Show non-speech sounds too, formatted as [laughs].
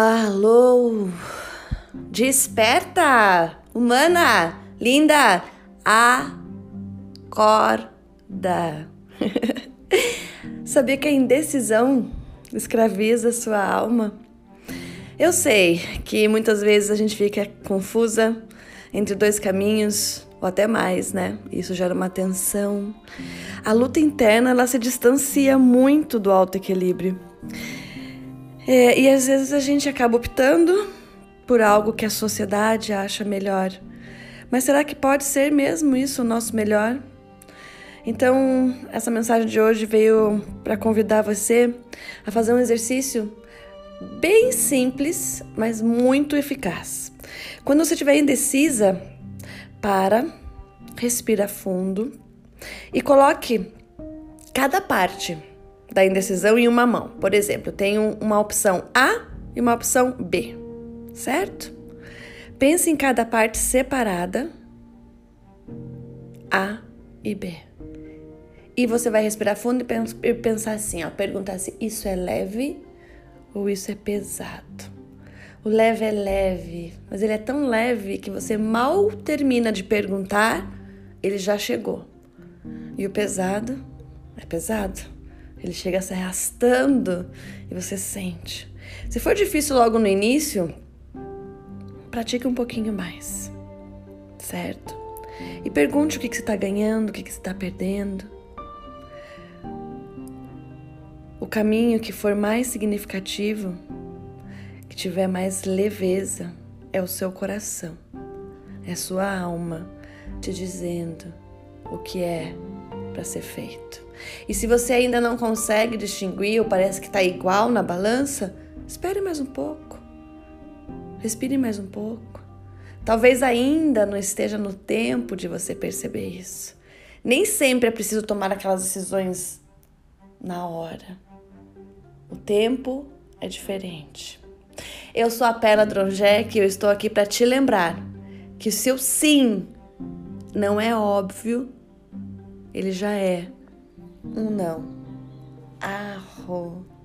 Alô? Desperta! Humana! Linda! Acorda! [laughs] Sabia que a indecisão escraviza sua alma? Eu sei que muitas vezes a gente fica confusa entre dois caminhos ou até mais, né? Isso gera uma tensão. A luta interna ela se distancia muito do alto equilíbrio. É, e às vezes a gente acaba optando por algo que a sociedade acha melhor. Mas será que pode ser mesmo isso o nosso melhor? Então, essa mensagem de hoje veio para convidar você a fazer um exercício bem simples, mas muito eficaz. Quando você estiver indecisa, para, respira fundo e coloque cada parte da indecisão em uma mão. Por exemplo, tenho uma opção A e uma opção B, certo? Pense em cada parte separada, A e B. E você vai respirar fundo e pensar assim, ó, perguntar se isso é leve ou isso é pesado. O leve é leve, mas ele é tão leve que você mal termina de perguntar, ele já chegou. E o pesado é pesado. Ele chega se arrastando e você sente. Se for difícil logo no início, pratique um pouquinho mais, certo? E pergunte o que, que você está ganhando, o que, que você está perdendo. O caminho que for mais significativo, que tiver mais leveza, é o seu coração, é sua alma te dizendo o que é para ser feito. E se você ainda não consegue distinguir ou parece que está igual na balança, espere mais um pouco. Respire mais um pouco. Talvez ainda não esteja no tempo de você perceber isso. Nem sempre é preciso tomar aquelas decisões na hora. O tempo é diferente. Eu sou a Pela Dronjek e eu estou aqui para te lembrar que o seu sim não é óbvio, ele já é um não. Arro.